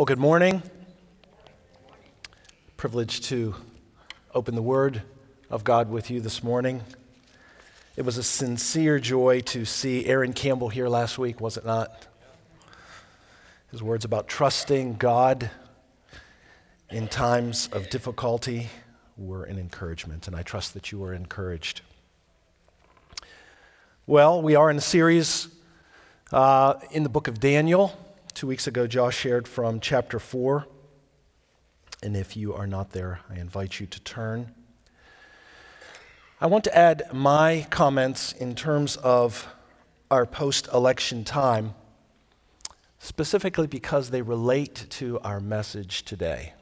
Well, good morning. Privileged to open the Word of God with you this morning. It was a sincere joy to see Aaron Campbell here last week, was it not? His words about trusting God in times of difficulty were an encouragement, and I trust that you were encouraged. Well, we are in a series uh, in the book of Daniel. Two weeks ago, Josh shared from chapter 4. And if you are not there, I invite you to turn. I want to add my comments in terms of our post election time, specifically because they relate to our message today.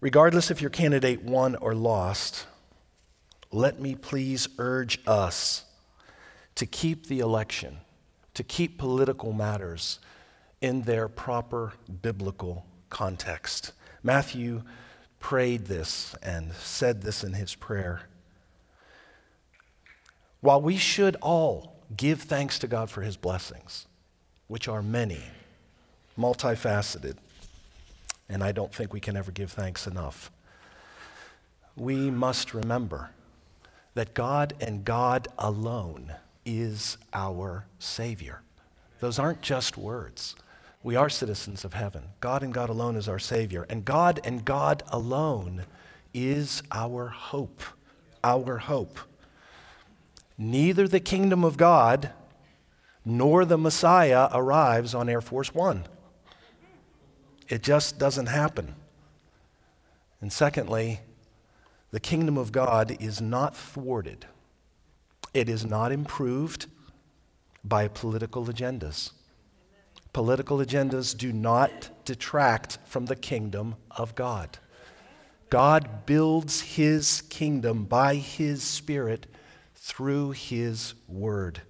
Regardless if your candidate won or lost, let me please urge us to keep the election to keep political matters in their proper biblical context. Matthew prayed this and said this in his prayer. While we should all give thanks to God for his blessings, which are many, multifaceted, and I don't think we can ever give thanks enough, we must remember that God and God alone is our Savior. Those aren't just words. We are citizens of heaven. God and God alone is our Savior. And God and God alone is our hope. Our hope. Neither the kingdom of God nor the Messiah arrives on Air Force One. It just doesn't happen. And secondly, the kingdom of God is not thwarted it is not improved by political agendas. Political agendas do not detract from the kingdom of God. God builds his kingdom by his Spirit through his word.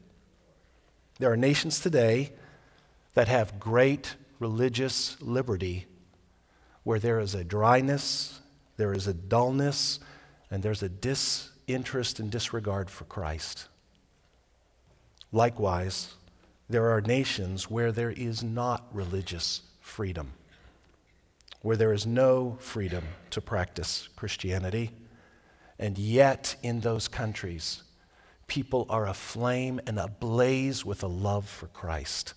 There are nations today that have great religious liberty where there is a dryness, there is a dullness, and there's a dis interest and disregard for Christ. Likewise, there are nations where there is not religious freedom, where there is no freedom to practice Christianity. And yet, in those countries, people are aflame and ablaze with a love for Christ.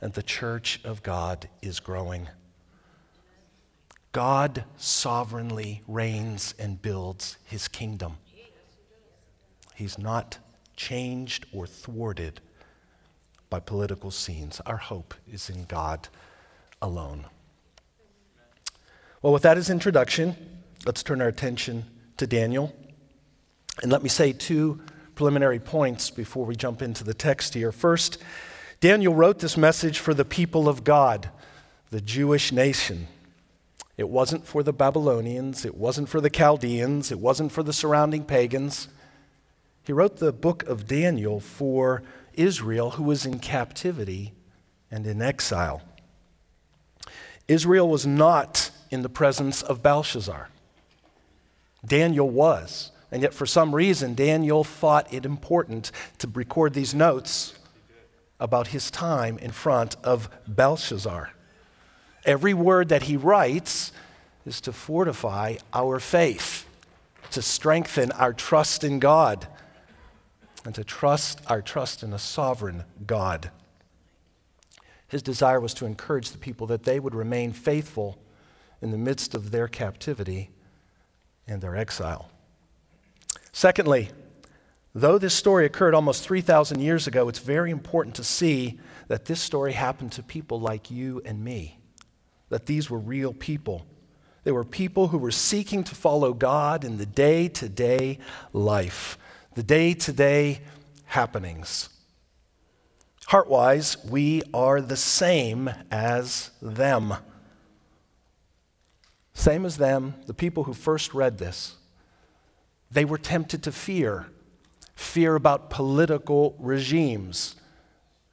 And the church of God is growing. God sovereignly reigns and builds his kingdom. He's not changed or thwarted by political scenes. Our hope is in God alone. Well, with that as introduction, let's turn our attention to Daniel. And let me say two preliminary points before we jump into the text here. First, Daniel wrote this message for the people of God, the Jewish nation. It wasn't for the Babylonians, it wasn't for the Chaldeans, it wasn't for the surrounding pagans. He wrote the book of Daniel for Israel, who was in captivity and in exile. Israel was not in the presence of Belshazzar. Daniel was. And yet, for some reason, Daniel thought it important to record these notes about his time in front of Belshazzar. Every word that he writes is to fortify our faith, to strengthen our trust in God, and to trust our trust in a sovereign God. His desire was to encourage the people that they would remain faithful in the midst of their captivity and their exile. Secondly, though this story occurred almost 3,000 years ago, it's very important to see that this story happened to people like you and me, that these were real people. They were people who were seeking to follow God in the day to day life the day to day happenings. Heartwise, we are the same as them. Same as them, the people who first read this. They were tempted to fear fear about political regimes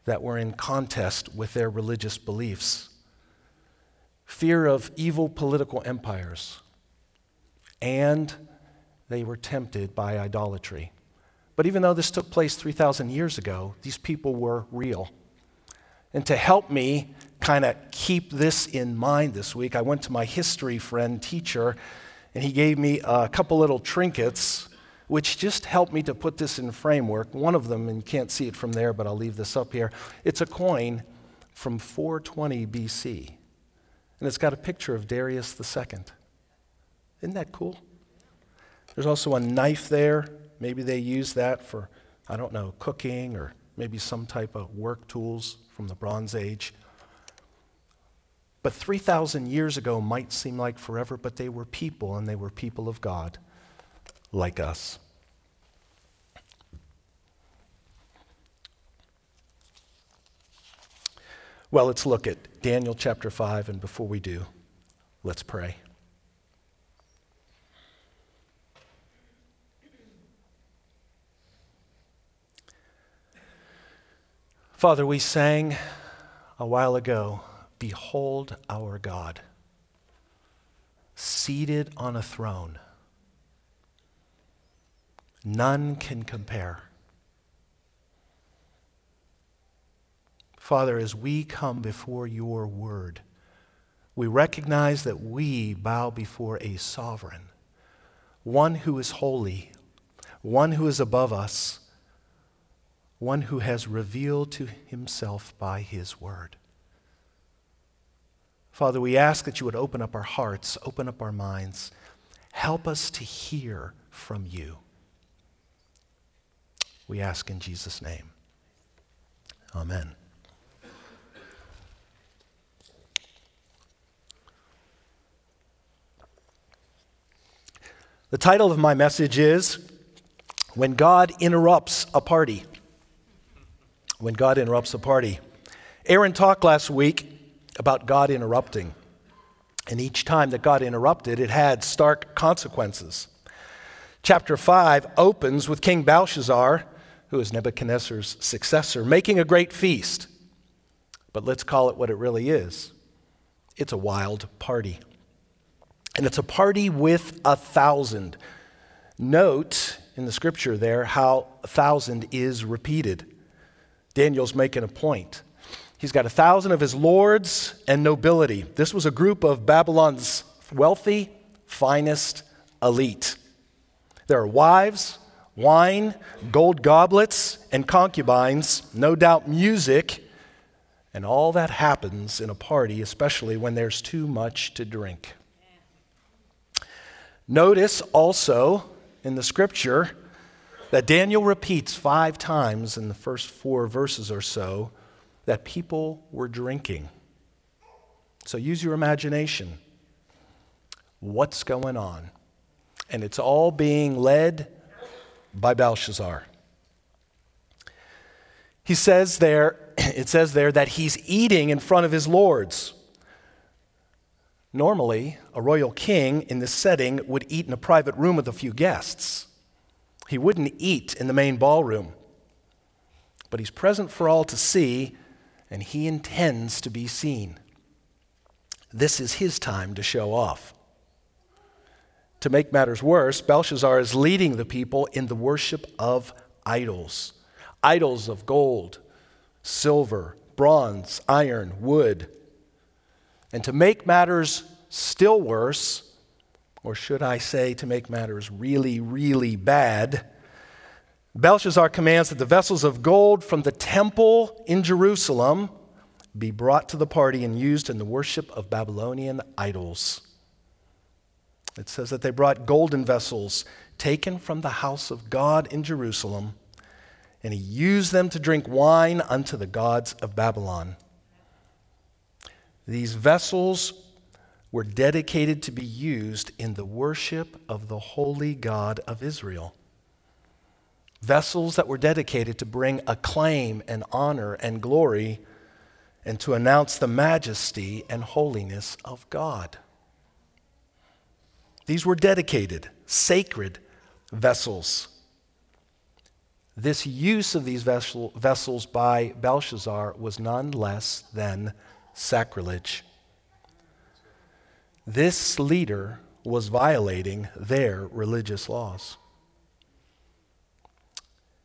that were in contest with their religious beliefs, fear of evil political empires, and they were tempted by idolatry. But even though this took place 3,000 years ago, these people were real. And to help me kind of keep this in mind this week, I went to my history friend teacher, and he gave me a couple little trinkets, which just helped me to put this in framework. One of them, and you can't see it from there, but I'll leave this up here. It's a coin from 420 BC, and it's got a picture of Darius II. Isn't that cool? There's also a knife there. Maybe they use that for, I don't know, cooking or maybe some type of work tools from the Bronze Age. But 3,000 years ago might seem like forever, but they were people and they were people of God like us. Well, let's look at Daniel chapter 5, and before we do, let's pray. Father, we sang a while ago, Behold our God, seated on a throne. None can compare. Father, as we come before your word, we recognize that we bow before a sovereign, one who is holy, one who is above us one who has revealed to himself by his word. Father, we ask that you would open up our hearts, open up our minds, help us to hear from you. We ask in Jesus' name. Amen. The title of my message is When God Interrupts a Party when God interrupts a party. Aaron talked last week about God interrupting. And each time that God interrupted, it had stark consequences. Chapter 5 opens with King Belshazzar, who is Nebuchadnezzar's successor, making a great feast. But let's call it what it really is it's a wild party. And it's a party with a thousand. Note in the scripture there how a thousand is repeated. Daniel's making a point. He's got a thousand of his lords and nobility. This was a group of Babylon's wealthy, finest elite. There are wives, wine, gold goblets, and concubines, no doubt music, and all that happens in a party, especially when there's too much to drink. Notice also in the scripture that Daniel repeats five times in the first four verses or so that people were drinking. So use your imagination. What's going on? And it's all being led by Belshazzar. He says there, it says there that he's eating in front of his lords. Normally, a royal king in this setting would eat in a private room with a few guests. He wouldn't eat in the main ballroom, but he's present for all to see, and he intends to be seen. This is his time to show off. To make matters worse, Belshazzar is leading the people in the worship of idols idols of gold, silver, bronze, iron, wood. And to make matters still worse, or should I say, to make matters really, really bad, Belshazzar commands that the vessels of gold from the temple in Jerusalem be brought to the party and used in the worship of Babylonian idols. It says that they brought golden vessels taken from the house of God in Jerusalem, and he used them to drink wine unto the gods of Babylon. These vessels were dedicated to be used in the worship of the holy God of Israel. Vessels that were dedicated to bring acclaim and honor and glory and to announce the majesty and holiness of God. These were dedicated, sacred vessels. This use of these vessel, vessels by Belshazzar was none less than sacrilege. This leader was violating their religious laws.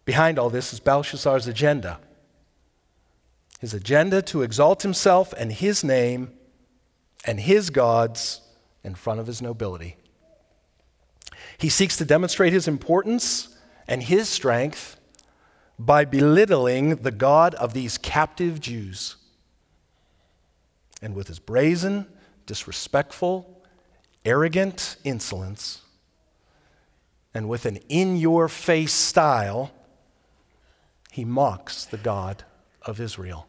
Behind all this is Belshazzar's agenda. his agenda to exalt himself and his name and his gods in front of his nobility. He seeks to demonstrate his importance and his strength by belittling the God of these captive Jews. And with his brazen, disrespectful, arrogant insolence, and with an in your face style, he mocks the God of Israel.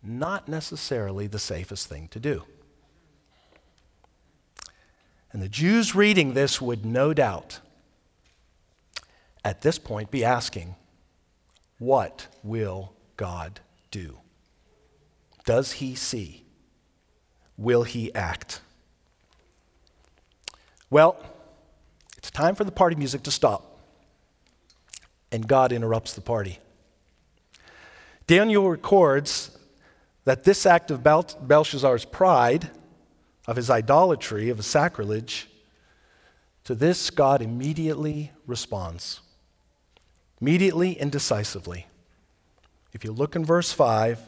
Not necessarily the safest thing to do. And the Jews reading this would no doubt at this point be asking, What will God do? Does he see? Will he act? Well, it's time for the party music to stop. And God interrupts the party. Daniel records that this act of Belshazzar's pride of his idolatry, of his sacrilege, to this God immediately responds. Immediately and decisively. If you look in verse 5,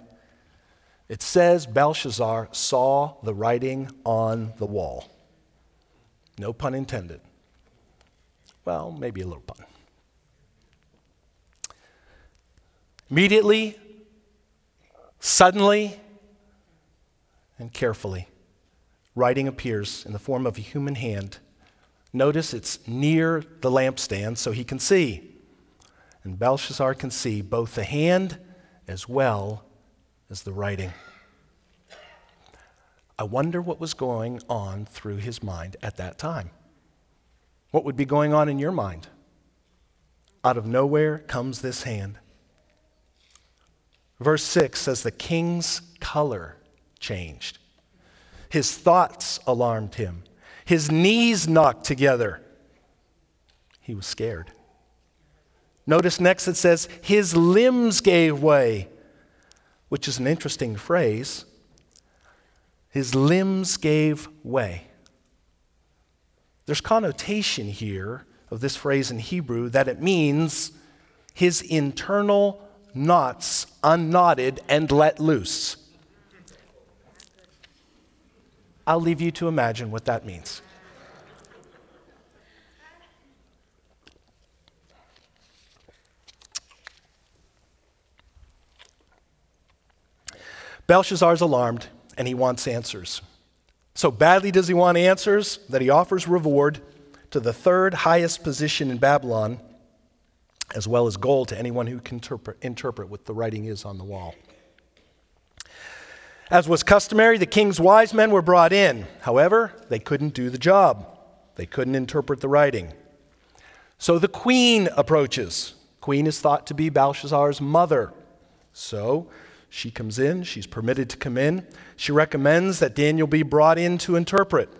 it says Belshazzar saw the writing on the wall. No pun intended. Well, maybe a little pun. Immediately, suddenly, and carefully writing appears in the form of a human hand. Notice it's near the lampstand so he can see. And Belshazzar can see both the hand as well as the writing. I wonder what was going on through his mind at that time. What would be going on in your mind? Out of nowhere comes this hand. Verse 6 says the king's color changed. His thoughts alarmed him. His knees knocked together. He was scared. Notice next it says, his limbs gave way, which is an interesting phrase. His limbs gave way. There's connotation here of this phrase in Hebrew that it means his internal knots unknotted and let loose. I'll leave you to imagine what that means. Belshazzar's alarmed and he wants answers. So badly does he want answers that he offers reward to the third highest position in Babylon, as well as gold to anyone who can interpret, interpret what the writing is on the wall. As was customary, the king's wise men were brought in. However, they couldn't do the job, they couldn't interpret the writing. So the queen approaches. Queen is thought to be Belshazzar's mother. So she comes in, she's permitted to come in. She recommends that Daniel be brought in to interpret.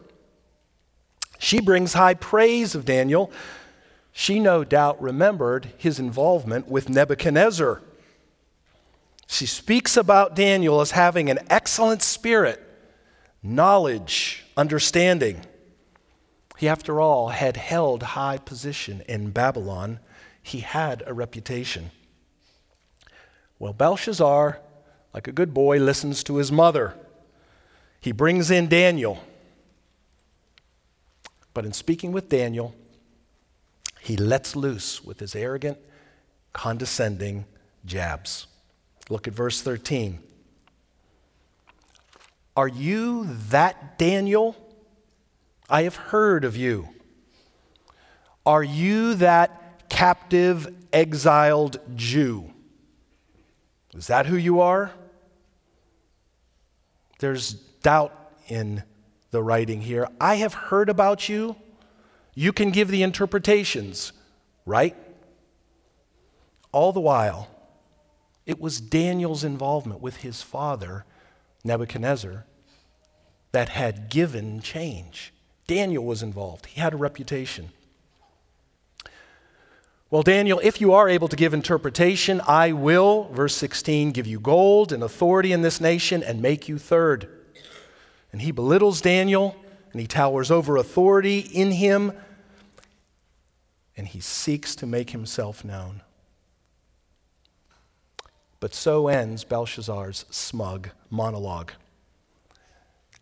She brings high praise of Daniel. She no doubt remembered his involvement with Nebuchadnezzar she speaks about Daniel as having an excellent spirit, knowledge, understanding. He, after all, had held high position in Babylon. He had a reputation. Well, Belshazzar, like a good boy, listens to his mother. He brings in Daniel. But in speaking with Daniel, he lets loose with his arrogant, condescending jabs. Look at verse 13. Are you that Daniel? I have heard of you. Are you that captive, exiled Jew? Is that who you are? There's doubt in the writing here. I have heard about you. You can give the interpretations, right? All the while, it was Daniel's involvement with his father, Nebuchadnezzar, that had given change. Daniel was involved, he had a reputation. Well, Daniel, if you are able to give interpretation, I will, verse 16, give you gold and authority in this nation and make you third. And he belittles Daniel and he towers over authority in him and he seeks to make himself known. But so ends Belshazzar's smug monologue.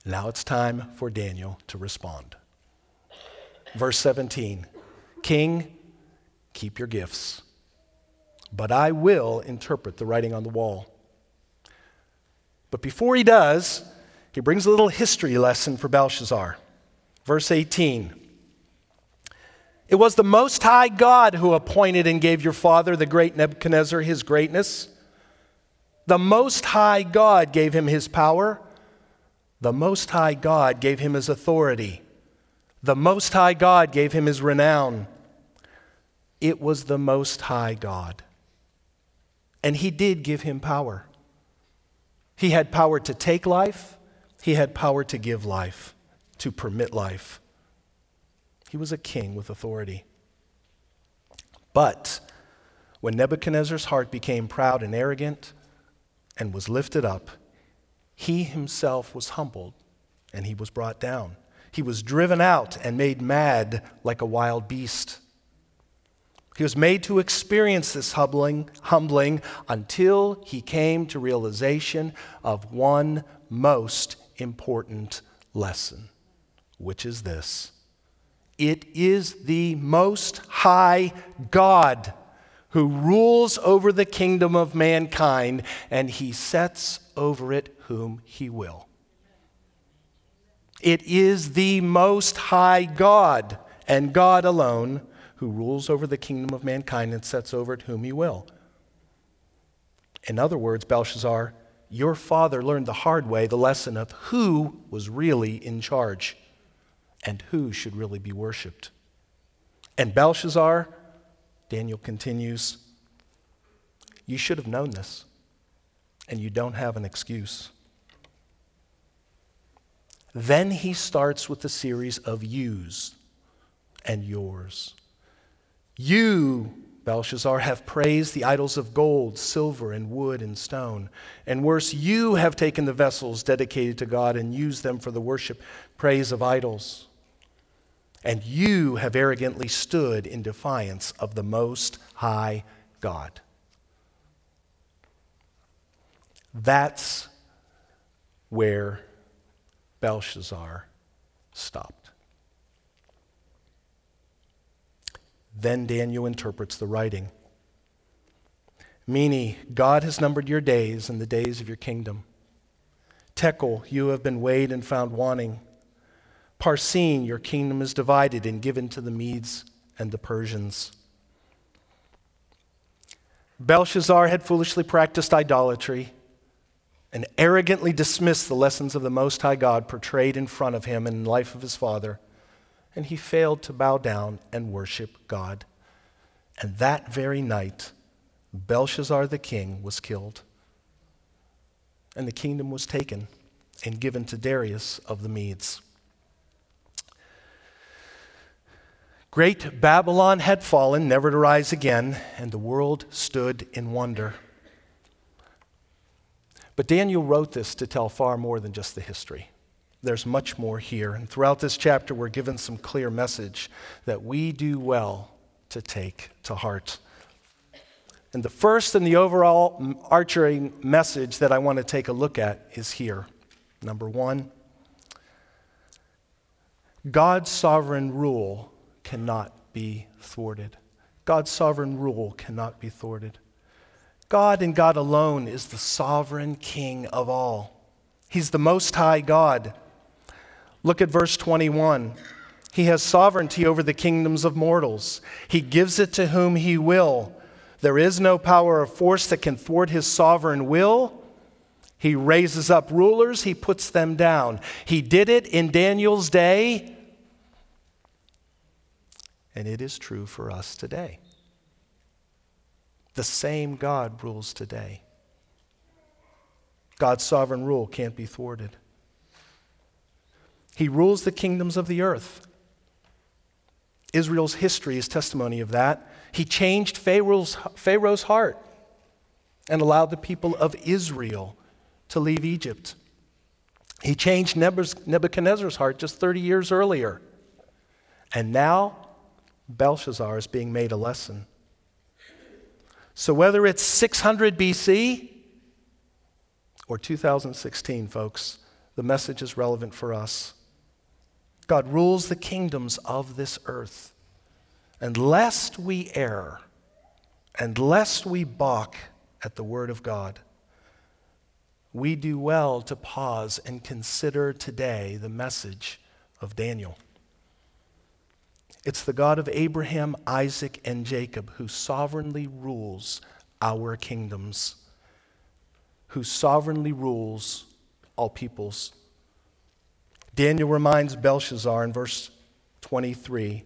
Now it's time for Daniel to respond. Verse 17 King, keep your gifts, but I will interpret the writing on the wall. But before he does, he brings a little history lesson for Belshazzar. Verse 18 It was the Most High God who appointed and gave your father, the great Nebuchadnezzar, his greatness. The Most High God gave him his power. The Most High God gave him his authority. The Most High God gave him his renown. It was the Most High God. And he did give him power. He had power to take life, he had power to give life, to permit life. He was a king with authority. But when Nebuchadnezzar's heart became proud and arrogant and was lifted up, he himself was humbled and he was brought down. He was driven out and made mad like a wild beast. He was made to experience this humbling, humbling until he came to realization of one most important lesson, which is this it is the Most High God who rules over the kingdom of mankind, and he sets over it whom he will. It is the Most High God and God alone who rules over the kingdom of mankind and sets over it whom he will. In other words, Belshazzar, your father learned the hard way the lesson of who was really in charge and who should really be worshiped. And Belshazzar, Daniel continues, you should have known this, and you don't have an excuse. Then he starts with a series of yous and yours. You, Belshazzar, have praised the idols of gold, silver, and wood and stone. And worse, you have taken the vessels dedicated to God and used them for the worship, praise of idols. And you have arrogantly stood in defiance of the Most High God. That's where Belshazzar stopped. Then Daniel interprets the writing. Mene, God has numbered your days and the days of your kingdom. Tekel, you have been weighed and found wanting. Parsin, your kingdom is divided and given to the Medes and the Persians. Belshazzar had foolishly practiced idolatry and arrogantly dismissed the lessons of the Most High God portrayed in front of him in the life of his father, and he failed to bow down and worship God. And that very night, Belshazzar the king was killed, and the kingdom was taken and given to Darius of the Medes. Great Babylon had fallen, never to rise again, and the world stood in wonder. But Daniel wrote this to tell far more than just the history. There's much more here. And throughout this chapter, we're given some clear message that we do well to take to heart. And the first and the overall archery message that I want to take a look at is here. Number one God's sovereign rule cannot be thwarted. God's sovereign rule cannot be thwarted. God and God alone is the sovereign King of all. He's the Most High God. Look at verse 21. He has sovereignty over the kingdoms of mortals. He gives it to whom he will. There is no power or force that can thwart his sovereign will. He raises up rulers, he puts them down. He did it in Daniel's day, and it is true for us today. The same God rules today. God's sovereign rule can't be thwarted. He rules the kingdoms of the earth. Israel's history is testimony of that. He changed Pharaoh's, Pharaoh's heart and allowed the people of Israel to leave Egypt. He changed Nebuchadnezzar's heart just 30 years earlier. And now Belshazzar is being made a lesson So, whether it's 600 BC or 2016, folks, the message is relevant for us. God rules the kingdoms of this earth. And lest we err, and lest we balk at the word of God, we do well to pause and consider today the message of Daniel. It's the God of Abraham, Isaac, and Jacob who sovereignly rules our kingdoms, who sovereignly rules all peoples. Daniel reminds Belshazzar in verse 23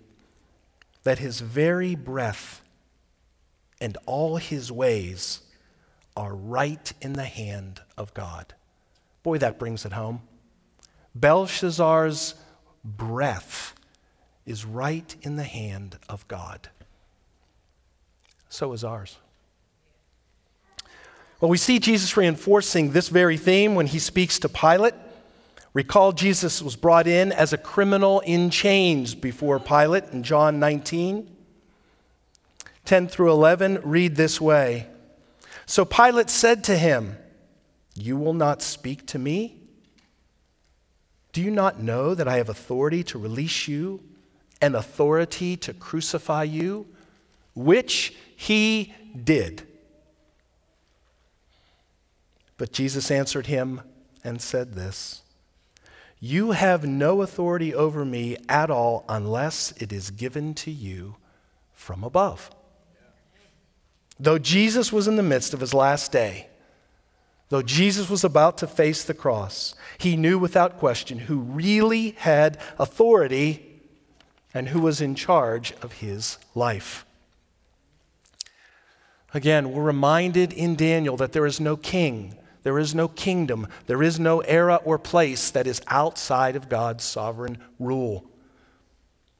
that his very breath and all his ways are right in the hand of God. Boy, that brings it home. Belshazzar's breath is right in the hand of God. So is ours. Well, we see Jesus reinforcing this very theme when he speaks to Pilate. Recall, Jesus was brought in as a criminal in chains before Pilate in John 19. 10 through 11 read this way So Pilate said to him, You will not speak to me? Do you not know that I have authority to release you and authority to crucify you? Which he did. But Jesus answered him and said this You have no authority over me at all unless it is given to you from above. Though Jesus was in the midst of his last day, though Jesus was about to face the cross, he knew without question who really had authority and who was in charge of his life. Again, we're reminded in Daniel that there is no king, there is no kingdom, there is no era or place that is outside of God's sovereign rule.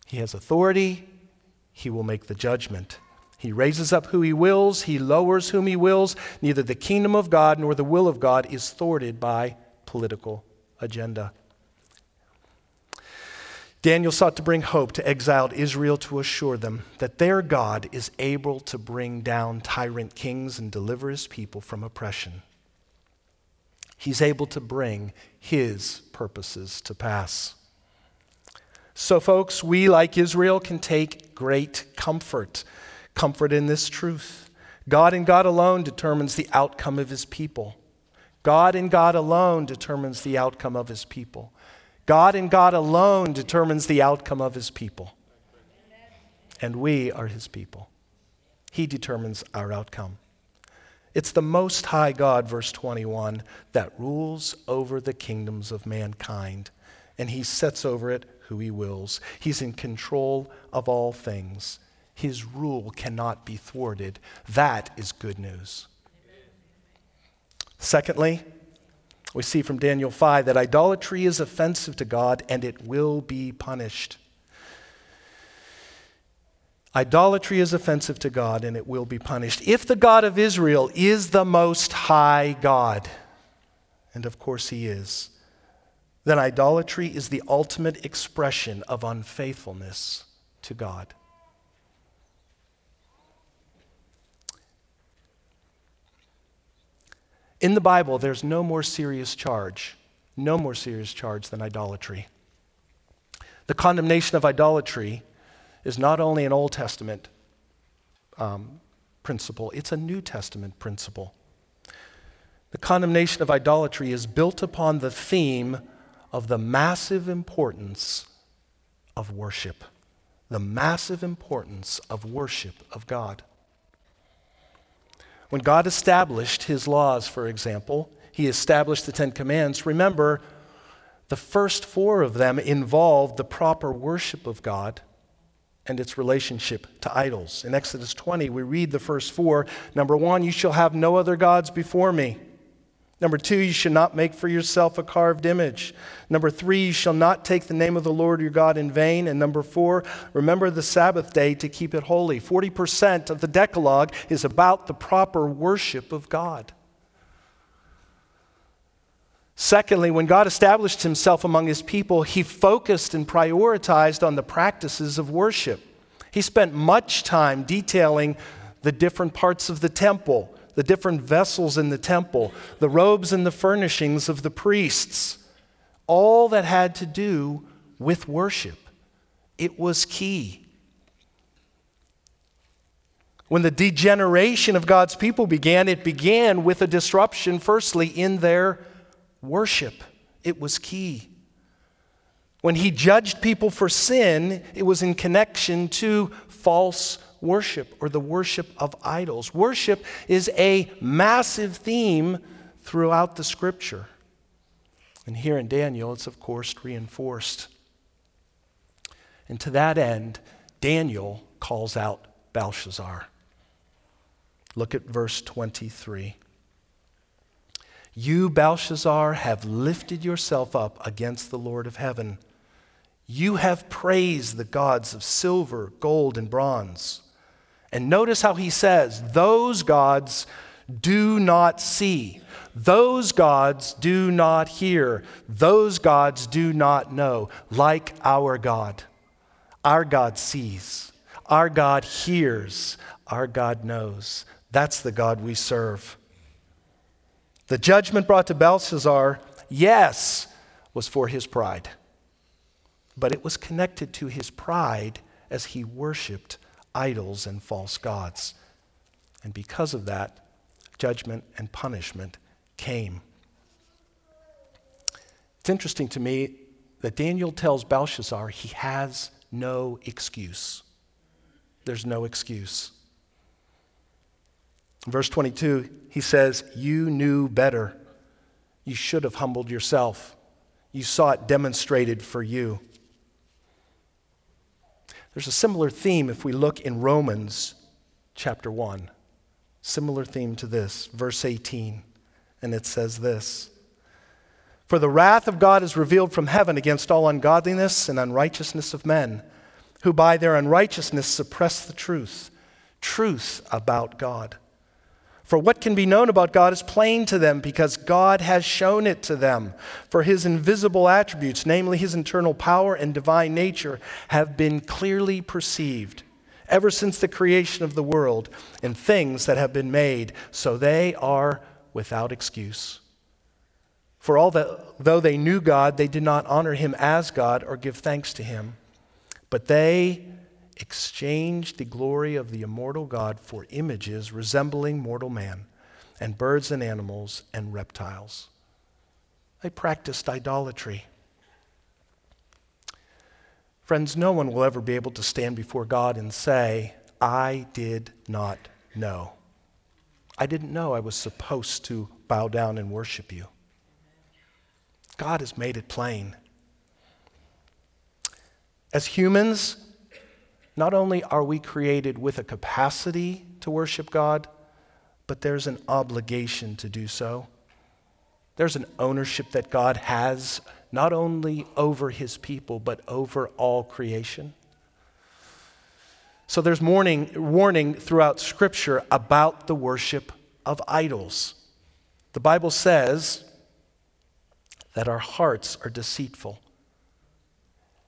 He has authority, he will make the judgment. He raises up who he wills, he lowers whom he wills. Neither the kingdom of God nor the will of God is thwarted by political agenda. Daniel sought to bring hope to exiled Israel to assure them that their God is able to bring down tyrant kings and deliver his people from oppression. He's able to bring his purposes to pass. So, folks, we, like Israel, can take great comfort comfort in this truth. God and God alone determines the outcome of his people. God and God alone determines the outcome of his people. God and God alone determines the outcome of his people. And we are his people. He determines our outcome. It's the Most High God, verse 21, that rules over the kingdoms of mankind, and he sets over it who he wills. He's in control of all things. His rule cannot be thwarted. That is good news. Secondly, we see from Daniel 5 that idolatry is offensive to God and it will be punished. Idolatry is offensive to God and it will be punished. If the God of Israel is the most high God, and of course he is, then idolatry is the ultimate expression of unfaithfulness to God. In the Bible, there's no more serious charge, no more serious charge than idolatry. The condemnation of idolatry is not only an Old Testament um, principle, it's a New Testament principle. The condemnation of idolatry is built upon the theme of the massive importance of worship. The massive importance of worship of God. When God established his laws, for example, he established the Ten Commandments. Remember, the first four of them involved the proper worship of God and its relationship to idols. In Exodus 20, we read the first four. Number one, you shall have no other gods before me. Number two, you shall not make for yourself a carved image. Number three, you shall not take the name of the Lord your God in vain. And number four, remember the Sabbath day to keep it holy. 40% of the Decalogue is about the proper worship of God. Secondly, when God established himself among his people, he focused and prioritized on the practices of worship. He spent much time detailing the different parts of the temple, the different vessels in the temple, the robes and the furnishings of the priests, all that had to do with worship. It was key. When the degeneration of God's people began, it began with a disruption, firstly, in their worship. It was key. When he judged people for sin, it was in connection to false worship or the worship of idols. Worship is a massive theme throughout the scripture. And here in Daniel, it's of course reinforced. And to that end, Daniel calls out Belshazzar. Look at verse 23. You, Belshazzar, have lifted yourself up against the Lord of heaven. You have praised the gods of silver, gold, and bronze. And notice how he says, Those gods do not see. Those gods do not hear. Those gods do not know, like our God. Our God sees. Our God hears. Our God knows. That's the God we serve. The judgment brought to Belshazzar, yes, was for his pride, but it was connected to his pride as he worshiped idols and false gods. And because of that, judgment and punishment came. It's interesting to me that Daniel tells Belshazzar he has no excuse. There's no excuse. Verse 22, he says, You knew better. You should have humbled yourself. You saw it demonstrated for you. There's a similar theme if we look in Romans chapter 1. Similar theme to this, verse 18. And it says this For the wrath of God is revealed from heaven against all ungodliness and unrighteousness of men, who by their unrighteousness suppress the truth, truth about God. For what can be known about God is plain to them because God has shown it to them. For his invisible attributes, namely his internal power and divine nature, have been clearly perceived ever since the creation of the world in things that have been made, so they are without excuse. For all that, though they knew God, they did not honor him as God or give thanks to him, but they exchanged the glory of the immortal God for images resembling mortal man, and birds and animals and reptiles. They practiced idolatry. Friends, no one will ever be able to stand before God and say, I did not know. I didn't know I was supposed to bow down and worship you. God has made it plain. As humans, not only are we created with a capacity to worship God, but there's an obligation to do so. There's an ownership that God has not only over his people, but over all creation. So there's warning, warning throughout Scripture about the worship of idols. The Bible says that our hearts are deceitful.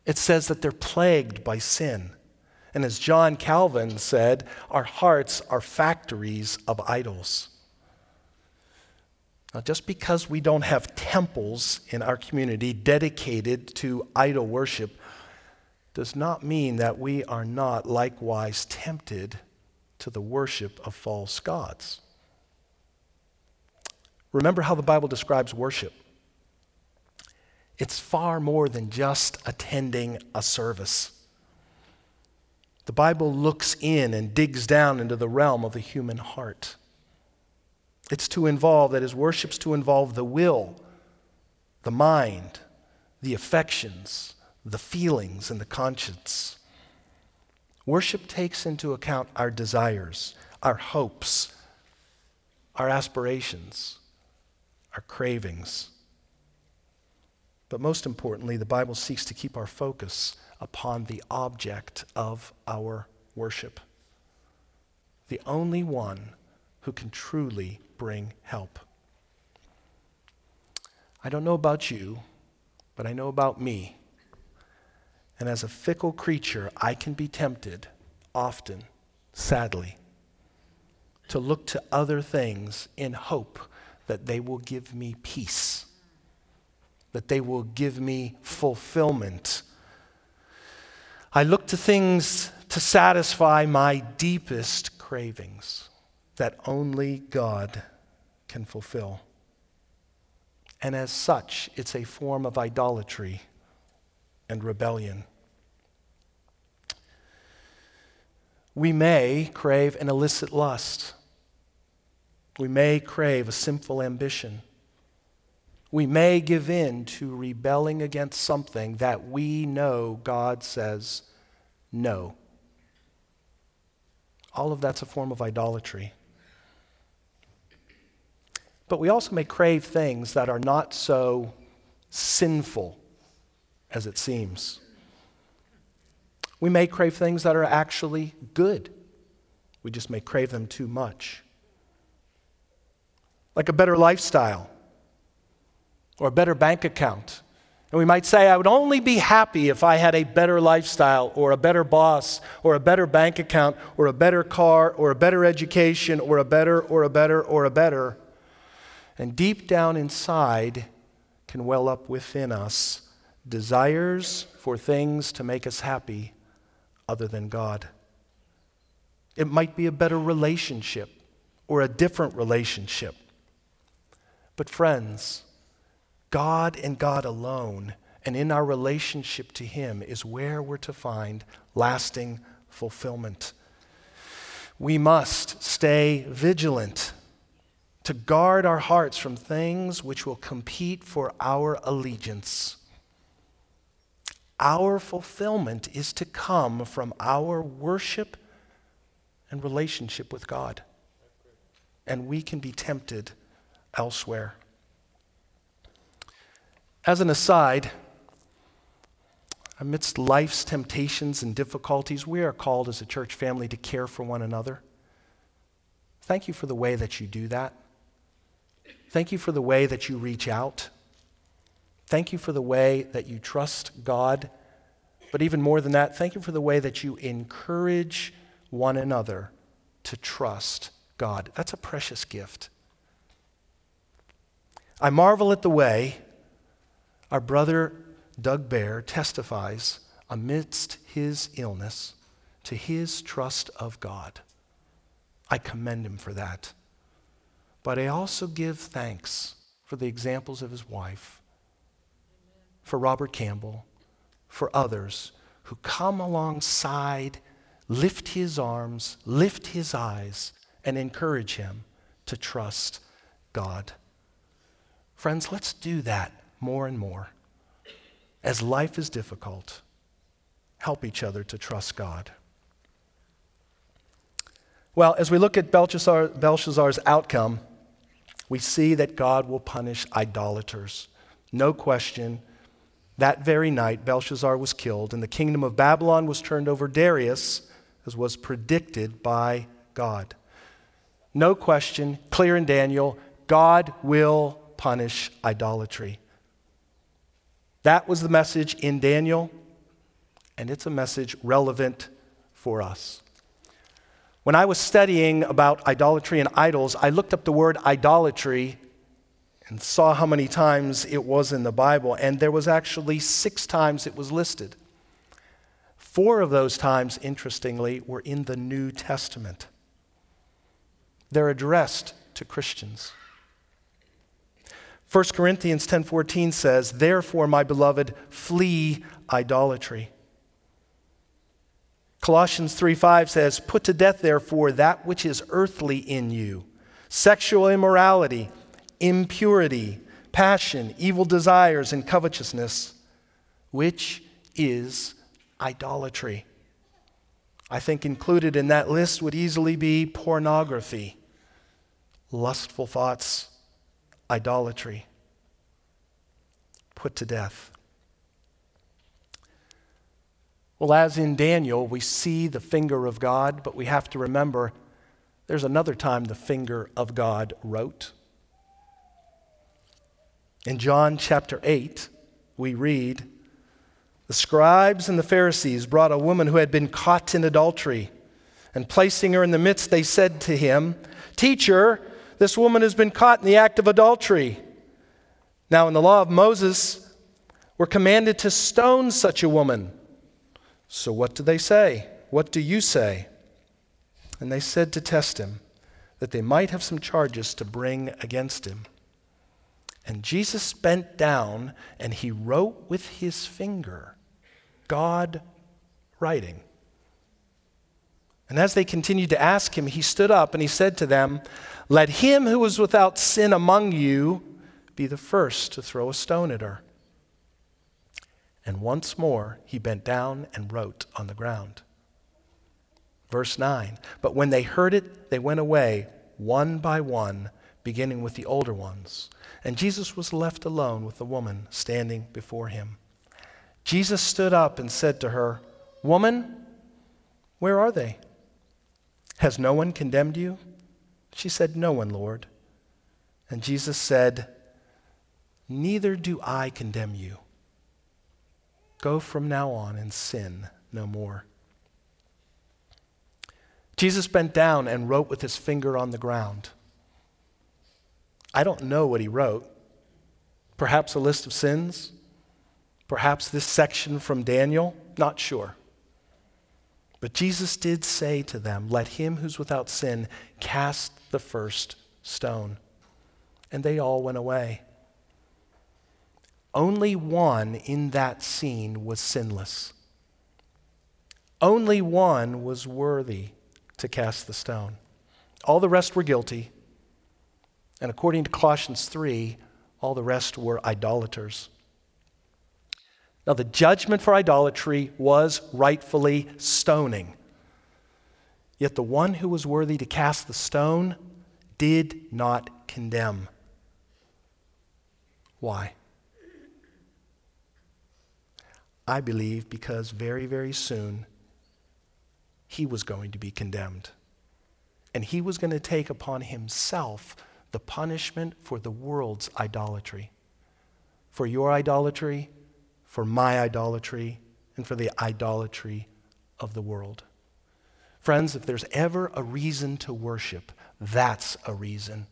It says that they're plagued by sin. And as John Calvin said, our hearts are factories of idols. Now, just because we don't have temples in our community dedicated to idol worship does not mean that we are not likewise tempted to the worship of false gods. Remember how the Bible describes worship. It's far more than just attending a service. The Bible looks in and digs down into the realm of the human heart. It's to involve, that is, worship's to involve the will, the mind, the affections, the feelings, and the conscience. Worship takes into account our desires, our hopes, our aspirations, our cravings. But most importantly, the Bible seeks to keep our focus upon the object of our worship. The only one who can truly bring help. I don't know about you, but I know about me. And as a fickle creature, I can be tempted, often, sadly, to look to other things in hope that they will give me peace, that they will give me fulfillment. I look to things to satisfy my deepest cravings that only God can fulfill. And as such, it's a form of idolatry and rebellion. We may crave an illicit lust. We may crave a sinful ambition. We may give in to rebelling against something that we know God says no. All of that's a form of idolatry. But we also may crave things that are not so sinful as it seems. We may crave things that are actually good. We just may crave them too much. Like a better lifestyle or a better bank account. And we might say, I would only be happy if I had a better lifestyle or a better boss or a better bank account or a better car or a better education or a better or a better or a better. And deep down inside can well up within us desires for things to make us happy other than God. It might be a better relationship or a different relationship. But, friends, God and God alone, and in our relationship to Him, is where we're to find lasting fulfillment. We must stay vigilant to guard our hearts from things which will compete for our allegiance. Our fulfillment is to come from our worship and relationship with God. And we can be tempted elsewhere. As an aside, amidst life's temptations and difficulties, we are called as a church family to care for one another. Thank you for the way that you do that. Thank you for the way that you reach out. Thank you for the way that you trust God. But even more than that, thank you for the way that you encourage one another to trust God. That's a precious gift. I marvel at the way our brother Doug Bear testifies amidst his illness to his trust of God. I commend him for that. But I also give thanks for the examples of his wife for Robert Campbell, for others who come alongside, lift his arms, lift his eyes, and encourage him to trust God. Friends, let's do that more and more. As life is difficult, help each other to trust God. Well, as we look at Belshazzar, Belshazzar's outcome, we see that God will punish idolaters. No question that very night, Belshazzar was killed, and the kingdom of Babylon was turned over to Darius, as was predicted by God. No question, clear in Daniel, God will punish idolatry. That was the message in Daniel, and it's a message relevant for us. When I was studying about idolatry and idols, I looked up the word idolatry and saw how many times it was in the Bible, and there was actually six times it was listed. Four of those times, interestingly, were in the New Testament. They're addressed to Christians. 1 Corinthians 10:14 says, "Therefore, my beloved, flee idolatry." Colossians 3:5 says, "Put to death therefore that which is earthly in you: sexual immorality, impurity, passion, evil desires, and covetousness, which is idolatry. I think included in that list would easily be pornography, lustful thoughts, idolatry. Put to death. Well, as in Daniel, we see the finger of God, but we have to remember there's another time the finger of God wrote. In John chapter 8, we read The scribes and the Pharisees brought a woman who had been caught in adultery, and placing her in the midst, they said to him, Teacher, this woman has been caught in the act of adultery. Now, in the law of Moses, we're commanded to stone such a woman. So, what do they say? What do you say? And they said to test him, that they might have some charges to bring against him. And Jesus bent down and he wrote with his finger, God writing. And as they continued to ask him, he stood up and he said to them, Let him who is without sin among you be the first to throw a stone at her. And once more he bent down and wrote on the ground. Verse 9 But when they heard it, they went away, one by one, beginning with the older ones. And Jesus was left alone with the woman standing before him. Jesus stood up and said to her, Woman, where are they? Has no one condemned you? She said, No one, Lord. And Jesus said, Neither do I condemn you. Go from now on and sin no more. Jesus bent down and wrote with his finger on the ground. I don't know what he wrote. Perhaps a list of sins? Perhaps this section from Daniel? Not sure. But Jesus did say to them, Let him who's without sin cast the first stone. And they all went away. Only one in that scene was sinless. Only one was worthy to cast the stone. All the rest were guilty. And according to Colossians 3, all the rest were idolaters. Now, the judgment for idolatry was rightfully stoning. Yet the one who was worthy to cast the stone did not condemn. Why? I believe because very, very soon he was going to be condemned. And he was going to take upon himself the punishment for the world's idolatry. For your idolatry, for my idolatry, and for the idolatry of the world. Friends, if there's ever a reason to worship, that's a reason.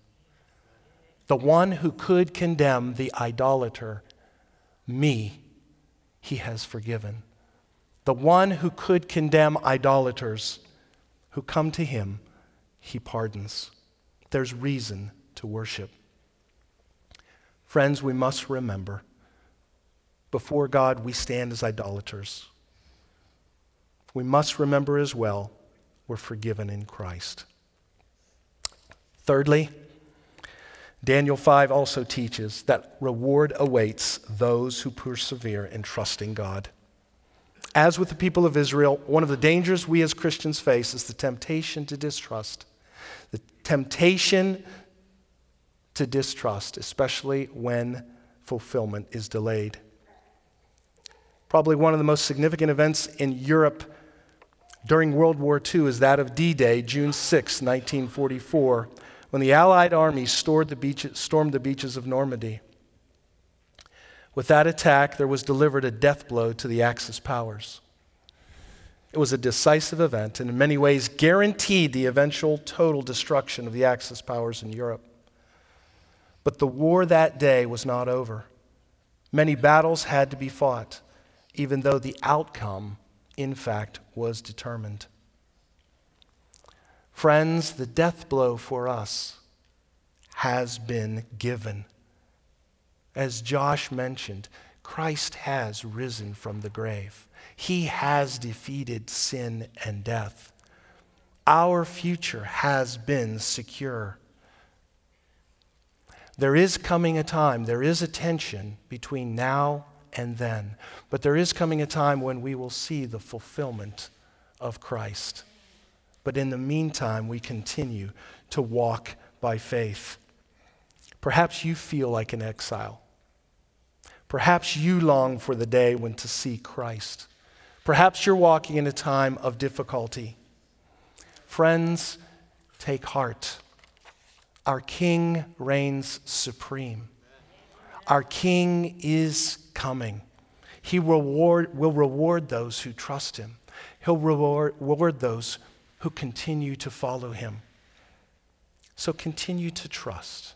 The one who could condemn the idolater, me, he has forgiven. The one who could condemn idolaters who come to him, he pardons. There's reason to worship. Friends, we must remember before God we stand as idolaters. We must remember as well we're forgiven in Christ. Thirdly, Daniel 5 also teaches that reward awaits those who persevere in trusting God. As with the people of Israel, one of the dangers we as Christians face is the temptation to distrust. The temptation to distrust, especially when fulfillment is delayed. Probably one of the most significant events in Europe during World War II is that of D Day, June 6, 1944, when the Allied armies the beaches, stormed the beaches of Normandy. With that attack, there was delivered a death blow to the Axis powers. It was a decisive event and, in many ways, guaranteed the eventual total destruction of the Axis powers in Europe. But the war that day was not over. Many battles had to be fought, even though the outcome, in fact, was determined. Friends, the death blow for us has been given. As Josh mentioned, Christ has risen from the grave. He has defeated sin and death. Our future has been secure. There is coming a time, there is a tension between now and then, but there is coming a time when we will see the fulfillment of Christ. But in the meantime, we continue to walk by faith. Perhaps you feel like an exile. Perhaps you long for the day when to see Christ. Perhaps you're walking in a time of difficulty. Friends, take heart. Our King reigns supreme. Our King is coming. He will reward, will reward those who trust him. He'll reward, reward those who continue to follow him. So continue to trust,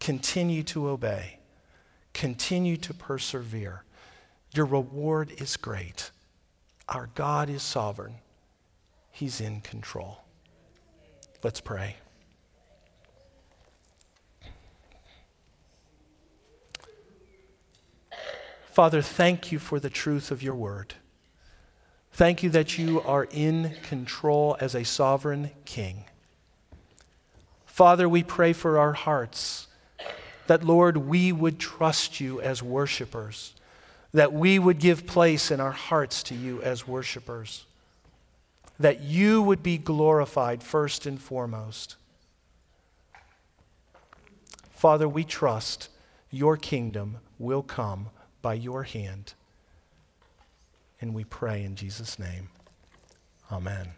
continue to obey, continue to persevere. Your reward is great. Our God is sovereign, He's in control. Let's pray. Father, thank you for the truth of your word. Thank you that you are in control as a sovereign king. Father, we pray for our hearts that, Lord, we would trust you as worshipers, that we would give place in our hearts to you as worshipers, that you would be glorified first and foremost. Father, we trust your kingdom will come by your hand. And we pray in Jesus' name. Amen.